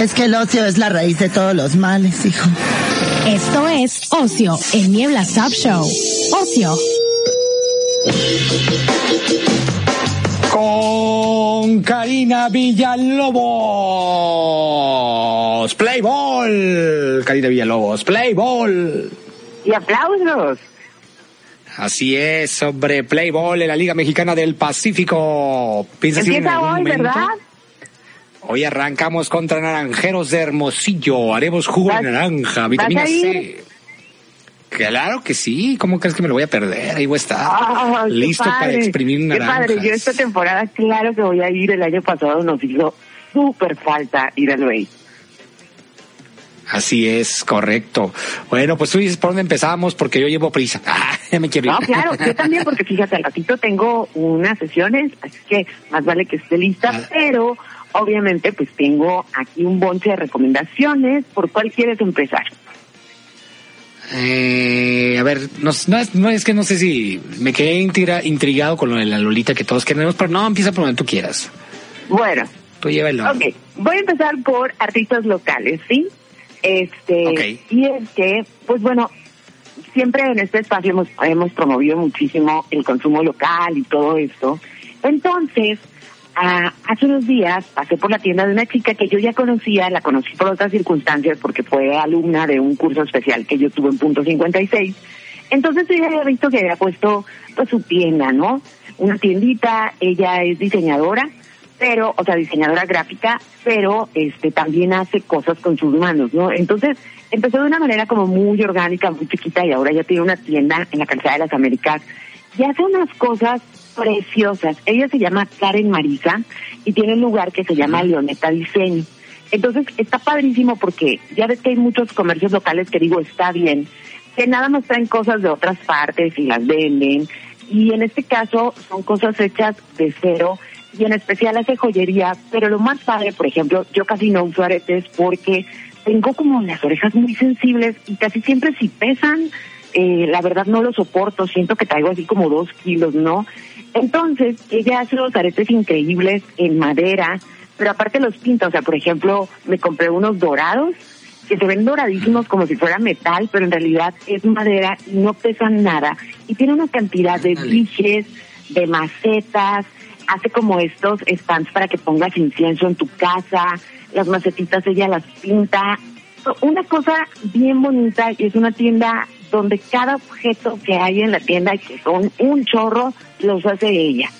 Es que el ocio es la raíz de todos los males, hijo. Esto es Ocio, el Niebla Sub Show. Ocio. Con Karina Villalobos. Playball. Karina Villalobos. Playball. Y aplausos. Así es, hombre, Playball en la Liga Mexicana del Pacífico. ¿Piensas ir en Empieza hoy, momento? ¿verdad? Hoy arrancamos contra Naranjeros de Hermosillo. Haremos jugo de ¿Vas- naranja, vitamina C. Claro que sí. ¿Cómo crees que me lo voy a perder? Ahí voy a estar. Qué listo para exprimir Qué naranjas. padre, yo esta temporada claro que voy a ir. El año pasado nos hizo súper falta ir al Bay. Así es, correcto. Bueno, pues tú dices por dónde empezamos porque yo llevo prisa. Ah, ya me quiero ir. No, claro, yo también porque fíjate, al ratito tengo unas sesiones, así que más vale que esté lista, Ah. pero obviamente pues tengo aquí un bonche de recomendaciones. ¿Por cuál quieres empezar? Eh, a ver, no, no es, no es que no sé si me quedé intriga- intrigado con lo de la Lolita que todos queremos, pero no, empieza por donde tú quieras. Bueno, Tú llévalo. Ok, voy a empezar por artistas locales, ¿sí? Este, y es que, pues bueno, siempre en este espacio hemos, hemos promovido muchísimo el consumo local y todo esto. Entonces, ah, hace unos días pasé por la tienda de una chica que yo ya conocía, la conocí por otras circunstancias porque fue alumna de un curso especial que yo tuve en punto 56. Entonces ella había visto que había puesto pues su tienda, ¿no? Una tiendita, ella es diseñadora, pero, o sea, diseñadora gráfica, pero este también hace cosas con sus manos, ¿no? Entonces, empezó de una manera como muy orgánica, muy chiquita, y ahora ya tiene una tienda en la calzada de las Américas, y hace unas cosas preciosas. Ella se llama Karen Marisa, y tiene un lugar que se llama Leoneta Diseño. Entonces, está padrísimo porque ya ves que hay muchos comercios locales que digo, está bien, que nada más traen cosas de otras partes y las venden, y en este caso son cosas hechas de cero, y en especial hace joyería, pero lo más padre, por ejemplo, yo casi no uso aretes porque tengo como las orejas muy sensibles y casi siempre si pesan, eh, la verdad no lo soporto, siento que traigo así como dos kilos, ¿no? Entonces, ella hace unos aretes increíbles en madera, pero aparte los pinta, o sea, por ejemplo, me compré unos dorados que se ven doradísimos como si fuera metal, pero en realidad es madera y no pesan nada. Y tiene una cantidad de biches, de macetas, hace como estos stands para que pongas incienso en tu casa, las macetitas ella las pinta. Una cosa bien bonita y es una tienda donde cada objeto que hay en la tienda, que son un chorro, los hace ella.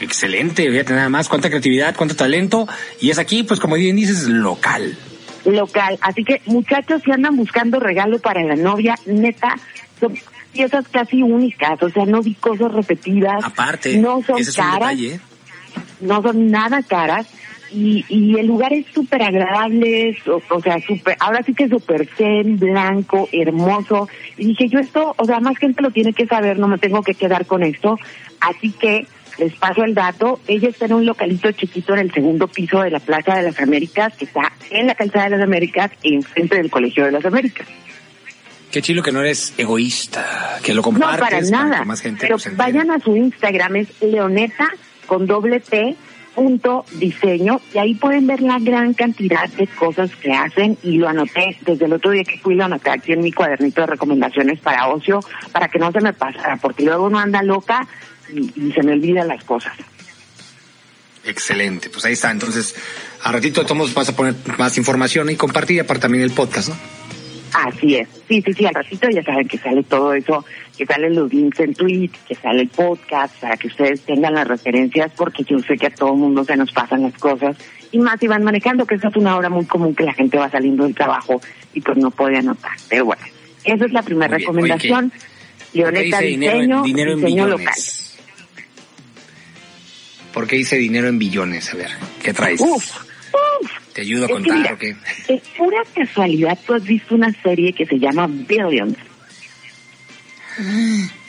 Excelente, fíjate nada más, cuánta creatividad, cuánto talento, y es aquí, pues como bien dices, local. local. Así que muchachos, si andan buscando regalo para la novia, neta, son piezas casi únicas, o sea, no vi cosas repetidas. Aparte, no son ese es un caras, detalle. ¿eh? no son nada caras. Y, y el lugar es súper agradable, es, o, o sea, súper, ahora sí que súper zen, blanco, hermoso. Y dije, yo esto, o sea, más gente lo tiene que saber, no me tengo que quedar con esto. Así que les paso el dato. Ella está en un localito chiquito en el segundo piso de la Plaza de las Américas, que está en la Calzada de las Américas, enfrente del Colegio de las Américas. Qué chilo que no eres egoísta, que lo No, compartes para nada. que más gente Pero pues, vayan a su Instagram, es leoneta con doble T punto diseño y ahí pueden ver la gran cantidad de cosas que hacen y lo anoté desde el otro día que fui lo anoté aquí en mi cuadernito de recomendaciones para ocio para que no se me pasara porque luego uno anda loca y, y se me olvidan las cosas. Excelente, pues ahí está. Entonces, a ratito tomos vas a poner más información y compartir y aparte también el podcast, ¿no? Así es. Sí, sí, sí, al ratito ya saben que sale todo eso, que salen los links en tweet, que sale el podcast, para que ustedes tengan las referencias, porque yo sé que a todo mundo se nos pasan las cosas. Y más si van manejando, que esa es una hora muy común que la gente va saliendo del trabajo y pues no puede anotar. Pero bueno, esa es la primera recomendación. ¿Por Leoneta dinero, Diseño, en, dinero en local. ¿Por qué dice dinero en billones? A ver, ¿qué traes? Uf, Uf, ¿Te ayudo a es que contar mira, o qué? de pura casualidad tú has visto una serie que se llama Billions.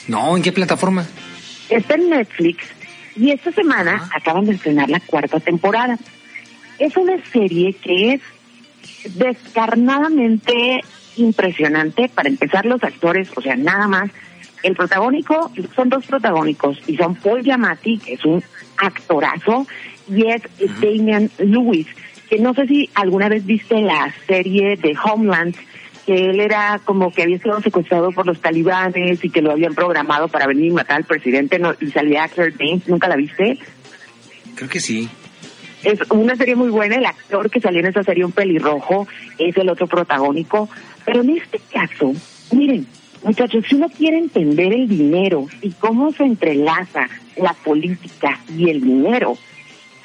No, ¿en qué plataforma? Está en Netflix y esta semana acaban de estrenar la cuarta temporada. Es una serie que es descarnadamente impresionante. Para empezar, los actores, o sea, nada más. El protagónico, son dos protagónicos y son Paul Giamatti, que es un actorazo, y es Damian Lewis, que no sé si alguna vez viste la serie de Homeland, que él era como que había sido secuestrado por los talibanes y que lo habían programado para venir y matar al presidente no, y salía Claire Danes, ¿nunca la viste? Creo que sí. Es una serie muy buena, el actor que salió en esa serie, un pelirrojo, es el otro protagónico, pero en este caso, miren, muchachos, si uno quiere entender el dinero y cómo se entrelaza la política y el dinero,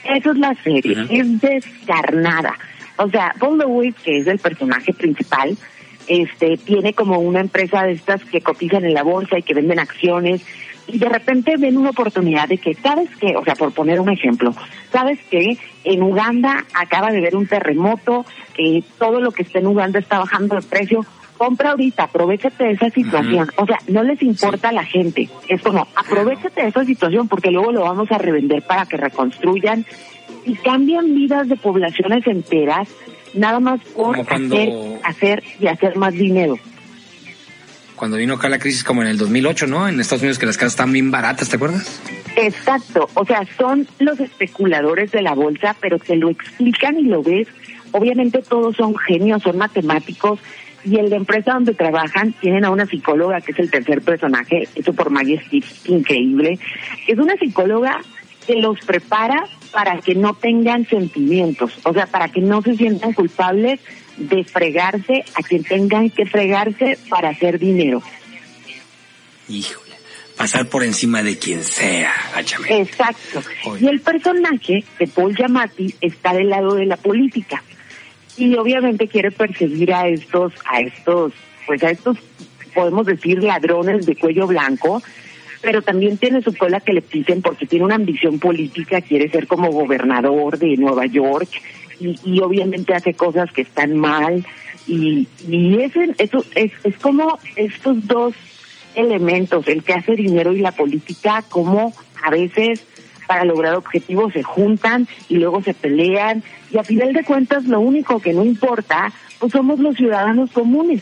eso es la serie, Ujú. es descarnada. O sea, Paul Lewis, que es el personaje principal, este, tiene como una empresa de estas que cotizan en la bolsa y que venden acciones y de repente ven una oportunidad de que, ¿sabes qué? O sea, por poner un ejemplo, ¿sabes qué? En Uganda acaba de haber un terremoto, eh, todo lo que está en Uganda está bajando de precio, compra ahorita, aprovechate de esa situación. O sea, no les importa a la gente. Es como, aprovechate de esa situación porque luego lo vamos a revender para que reconstruyan y cambian vidas de poblaciones enteras nada más por cuando- hacer, hacer y hacer más dinero. Cuando vino acá la crisis como en el 2008, ¿no? En Estados Unidos que las casas estaban bien baratas, ¿te acuerdas? Exacto, o sea, son los especuladores de la bolsa, pero te lo explican y lo ves. Obviamente todos son genios, son matemáticos y en la empresa donde trabajan tienen a una psicóloga que es el tercer personaje, eso por Maggie Stiff, increíble. Es una psicóloga que los prepara para que no tengan sentimientos, o sea, para que no se sientan culpables de fregarse a quien tengan que fregarse para hacer dinero. Híjole. Pasar por encima de quien sea, áchame. Exacto. Oye. Y el personaje de Paul Giamatti está del lado de la política. Y obviamente quiere perseguir a estos, a estos, pues a estos, podemos decir, ladrones de cuello blanco, pero también tiene su cola que le pisen porque tiene una ambición política, quiere ser como gobernador de Nueva York y, y obviamente hace cosas que están mal y, y ese, eso es, es como estos dos elementos, el que hace dinero y la política, como a veces para lograr objetivos se juntan y luego se pelean y a final de cuentas lo único que no importa, pues somos los ciudadanos comunes.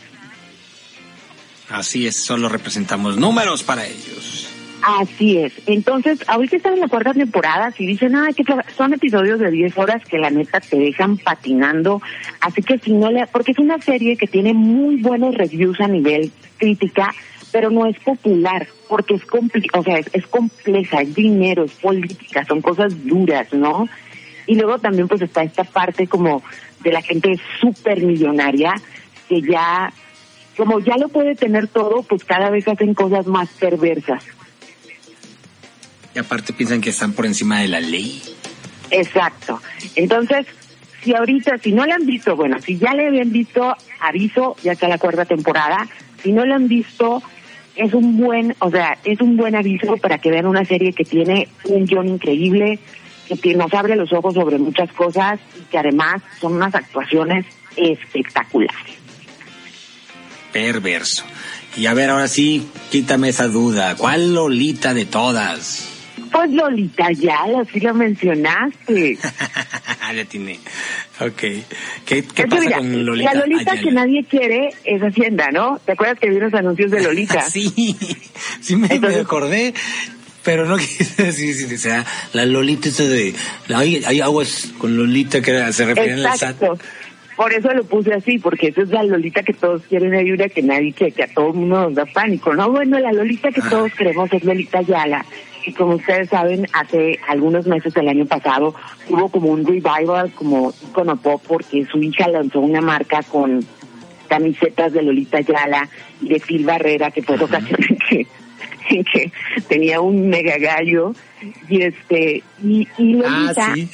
Así es, solo representamos números para ellos. Así es. Entonces, ahorita están en la cuarta temporada, si dicen, ah, que son episodios de 10 horas que la neta te dejan patinando, así que si no le, porque es una serie que tiene muy buenos reviews a nivel crítica, pero no es popular, porque es compli o sea, es, es compleja, es dinero, es política, son cosas duras, ¿no? Y luego también pues está esta parte como de la gente súper millonaria, que ya, como ya lo puede tener todo, pues cada vez hacen cosas más perversas. Y aparte piensan que están por encima de la ley. Exacto. Entonces, si ahorita, si no la han visto, bueno, si ya le habían visto, aviso, ya está la cuarta temporada. Si no la han visto, es un buen, o sea, es un buen aviso para que vean una serie que tiene un guion increíble, que nos abre los ojos sobre muchas cosas y que además son unas actuaciones espectaculares. Perverso. Y a ver, ahora sí, quítame esa duda. ¿Cuál Lolita de todas? Pues Lolita, ya, así lo mencionaste. ya tiene. Ok. ¿Qué, qué Es que pasa mira, con Lolita? La Lolita Ayala? que nadie quiere es Hacienda, ¿no? ¿Te acuerdas que vi unos anuncios de Lolita? sí, sí me, acordé, pero no quise decir, si o sea, la Lolita esa de, hay, hay aguas con Lolita que se referían al SAT. Exacto. Por eso lo puse así, porque esa es la Lolita que todos quieren, hay una que nadie quiere, que a todo el mundo nos da pánico, ¿no? Bueno, la Lolita que Ah. todos queremos es Lolita Yala. Y como ustedes saben, hace algunos meses del año pasado hubo como un revival, como icono pop, porque su hija lanzó una marca con camisetas de Lolita Yala y de Phil Barrera, que fue ocasión en que, en que tenía un mega gallo. Y este, y, y Lolita, Ah, sí.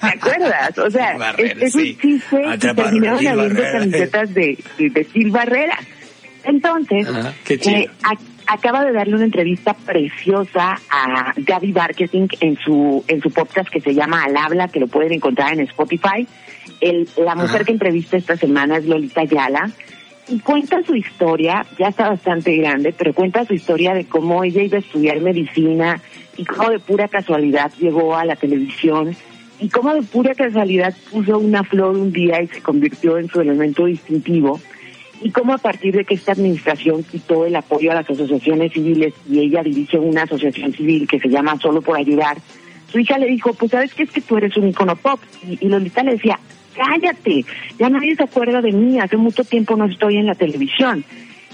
¿Te acuerdas? O sea, Barrera, es, es sí. un chiste a terminaron habiendo camisetas de, de, de Gil Barrera. Entonces, Ajá, qué chido. eh, a- acaba de darle una entrevista preciosa a Gaby Marketing en su en su podcast que se llama Al habla, que lo pueden encontrar en Spotify. El, la mujer que entrevista esta semana es Lolita Yala y cuenta su historia, ya está bastante grande, pero cuenta su historia de cómo ella iba a estudiar medicina y cómo de pura casualidad llegó a la televisión y cómo de pura casualidad puso una flor un día y se convirtió en su elemento distintivo y cómo a partir de que esta administración quitó el apoyo a las asociaciones civiles y ella dirige una asociación civil que se llama Solo por Ayudar, su hija le dijo, pues sabes que es que tú eres un icono pop. Y, y Lolita le decía, cállate, ya nadie se acuerda de mí, hace mucho tiempo no estoy en la televisión.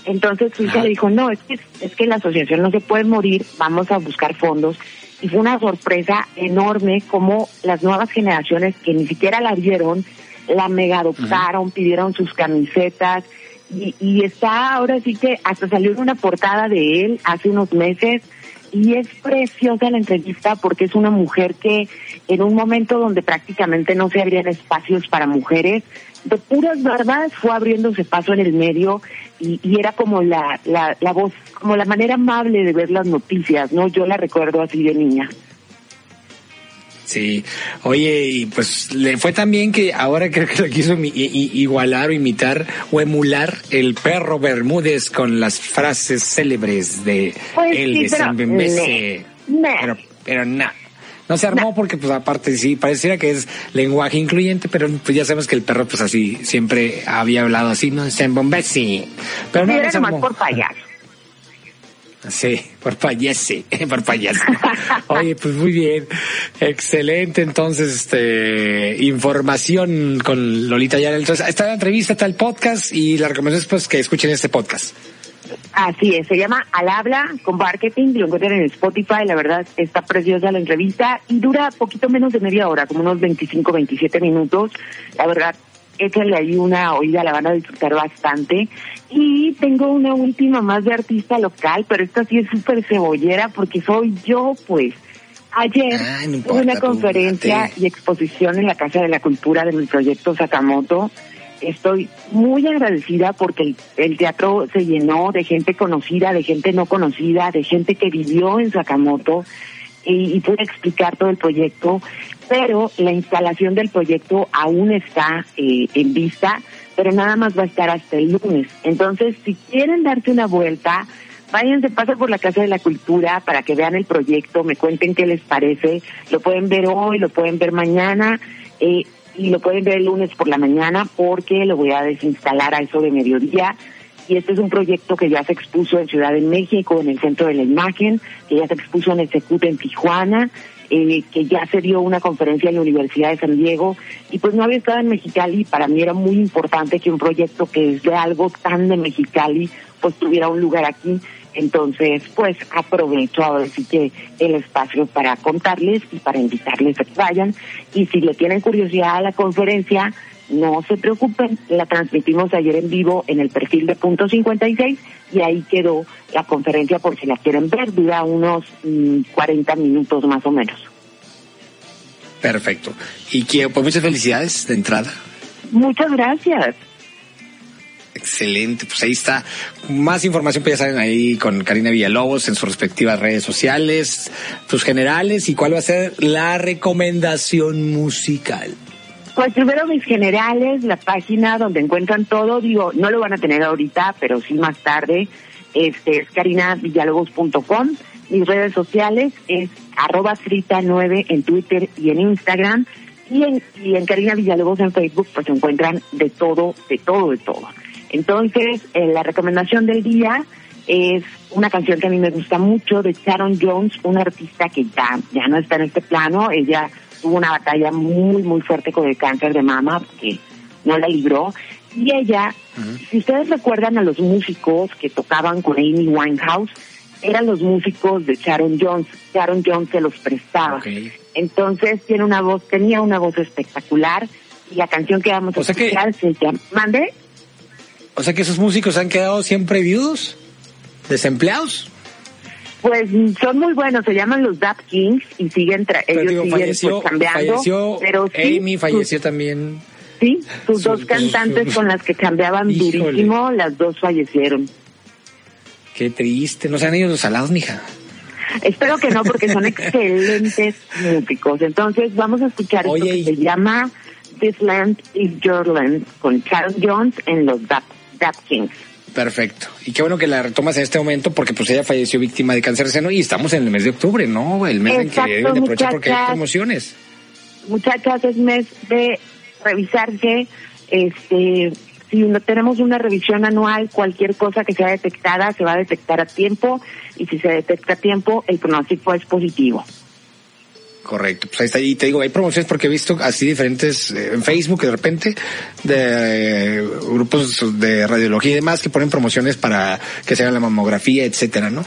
Entonces su hija le dijo, no, es que, es que la asociación no se puede morir, vamos a buscar fondos. Y fue una sorpresa enorme como las nuevas generaciones que ni siquiera la vieron, la mega adoptaron, pidieron sus camisetas y, y está ahora sí que hasta salió una portada de él hace unos meses y es preciosa la entrevista porque es una mujer que en un momento donde prácticamente no se abrían espacios para mujeres, de puras barbas fue abriéndose paso en el medio y, y era como la, la, la voz, como la manera amable de ver las noticias, ¿no? Yo la recuerdo así de niña. Sí, oye, y pues le fue también que ahora creo que lo quiso igualar o imitar o emular el perro Bermúdez con las frases célebres de Pues sí, de pero. Pero, pero no. No se armó porque pues aparte sí, pareciera que es lenguaje incluyente, pero pues ya sabemos que el perro pues así siempre había hablado así, ¿no? San Bembese. Pero no, se armó. por payaso. Sí, por payase, por payaso. Oye, pues muy bien. Excelente, entonces, este, información con Lolita Yara. Entonces, está la entrevista, está el podcast y la recomendación es pues que escuchen este podcast. Así es, se llama Al habla con marketing, lo encuentran en Spotify, la verdad está preciosa la entrevista y dura poquito menos de media hora, como unos 25, 27 minutos. La verdad, échale ahí una oída, la van a disfrutar bastante. Y tengo una última más de artista local, pero esta sí es súper cebollera porque soy yo, pues. Ayer Ay, no tuve una tú, conferencia y exposición en la Casa de la Cultura de mi proyecto Sakamoto. Estoy muy agradecida porque el, el teatro se llenó de gente conocida, de gente no conocida, de gente que vivió en Sakamoto y, y pude explicar todo el proyecto, pero la instalación del proyecto aún está eh, en vista, pero nada más va a estar hasta el lunes. Entonces, si quieren darse una vuelta, váyanse, pasen por la Casa de la Cultura para que vean el proyecto, me cuenten qué les parece. Lo pueden ver hoy, lo pueden ver mañana eh, y lo pueden ver el lunes por la mañana porque lo voy a desinstalar a eso de mediodía. Y este es un proyecto que ya se expuso en Ciudad de México, en el Centro de la Imagen, que ya se expuso en el Secut en Tijuana, eh, que ya se dio una conferencia en la Universidad de San Diego y pues no había estado en Mexicali para mí era muy importante que un proyecto que es de algo tan de Mexicali pues tuviera un lugar aquí. Entonces, pues aprovecho ahora sí que el espacio para contarles y para invitarles a que vayan. Y si le tienen curiosidad a la conferencia, no se preocupen, la transmitimos ayer en vivo en el perfil de punto 56 y ahí quedó la conferencia por si la quieren ver, dura unos mm, 40 minutos más o menos. Perfecto. Y quiero, pues muchas felicidades de entrada. Muchas gracias. Excelente, pues ahí está. Más información, pues ya saben, ahí con Karina Villalobos en sus respectivas redes sociales, tus generales y cuál va a ser la recomendación musical. Pues primero mis generales, la página donde encuentran todo, digo, no lo van a tener ahorita, pero sí más tarde, este es carinavillalobos.com. Mis redes sociales es arroba frita9 en Twitter y en Instagram. Y en, y en Karina Villalobos en Facebook pues encuentran de todo, de todo, de todo. Entonces, eh, la recomendación del día es una canción que a mí me gusta mucho de Sharon Jones, una artista que ya, ya no está en este plano. Ella tuvo una batalla muy, muy fuerte con el cáncer de mama, que no la libró. Y ella, si ustedes recuerdan a los músicos que tocaban con Amy Winehouse, eran los músicos de Sharon Jones. Sharon Jones se los prestaba. Entonces tiene una voz, tenía una voz espectacular y la canción que vamos a que- escuchar se llama, ¿mande? O sea que esos músicos han quedado siempre viudos, desempleados. Pues son muy buenos, se llaman los Dap Kings y siguen, tra- Pero ellos digo, siguen falleció, pues, cambiando. falleció pero sí, Amy, falleció también. sus- sí, sus sus dos cantantes sus- con las que cambiaban Híjole. durísimo, las dos fallecieron. Qué triste. ¿No se han ido los salados, mija? Espero que no, porque son excelentes músicos. Entonces, vamos a escuchar esto que se llama This Land is Your Land con Charles Jones en los Dap, Perfecto. Y qué bueno que la retomas en este momento porque pues ella falleció víctima de cáncer de seno y estamos en el mes de octubre, ¿no? El mes en que deben de aprovechar porque hay promociones. Muchachas, es mes de revisarse, este, si no tenemos una revisión anual, cualquier cosa que sea detectada se va a detectar a tiempo y si se detecta a tiempo, el pronóstico es positivo. Correcto, pues ahí está. Y te digo, hay promociones porque he visto así diferentes eh, en Facebook de repente de eh, grupos de radiología y demás que ponen promociones para que se haga la mamografía, etcétera, ¿no?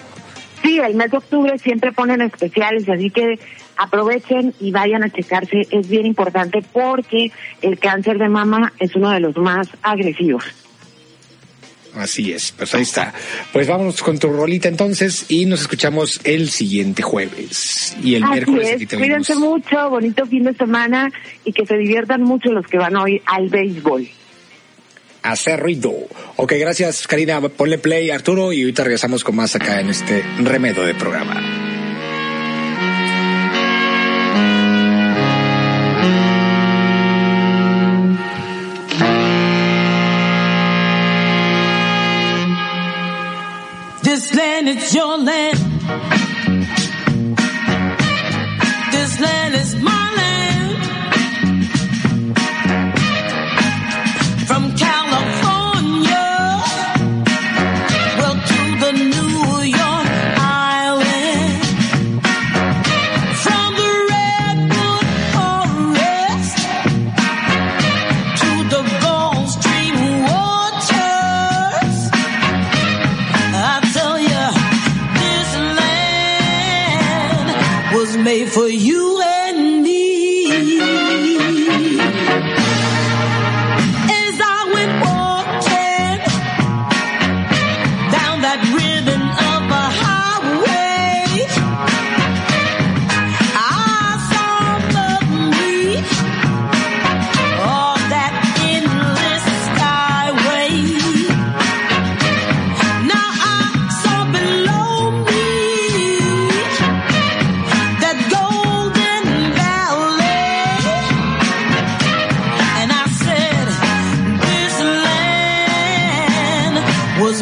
Sí, el mes de octubre siempre ponen especiales, así que aprovechen y vayan a checarse. Es bien importante porque el cáncer de mama es uno de los más agresivos. Así es, pues ahí está. Pues vámonos con tu rolita entonces y nos escuchamos el siguiente jueves y el miércoles. Es. Cuídense mucho, bonito fin de semana y que se diviertan mucho los que van hoy al béisbol. Hacer ruido. Ok, gracias Karina. Ponle play Arturo y ahorita regresamos con más acá en este remedo de programa. Your land. For you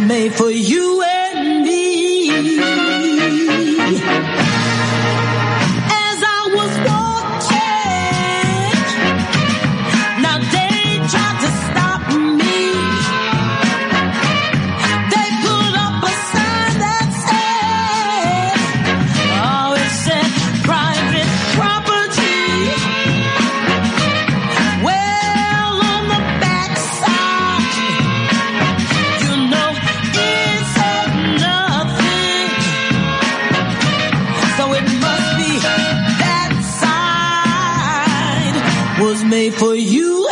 made for you for you.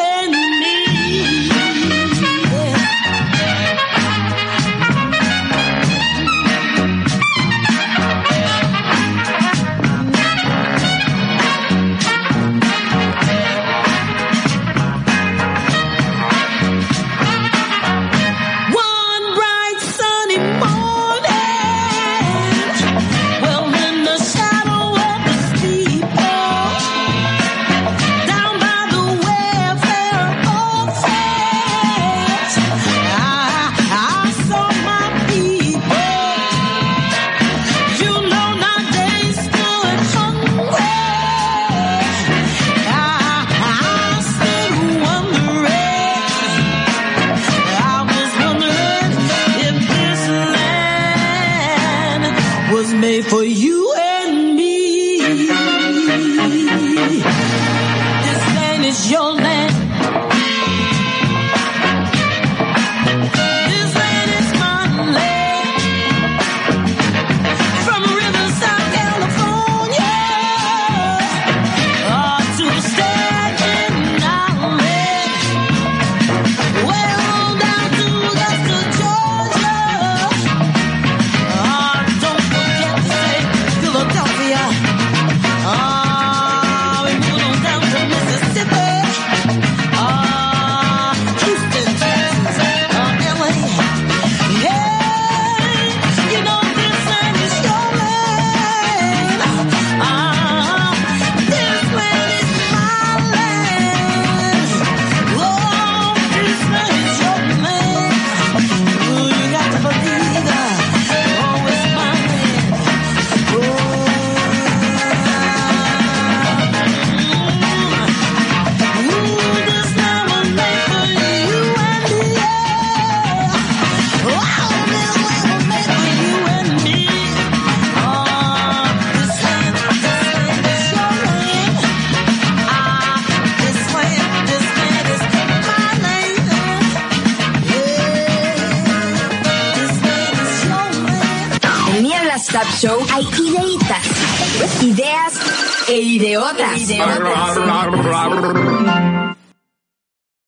podcast.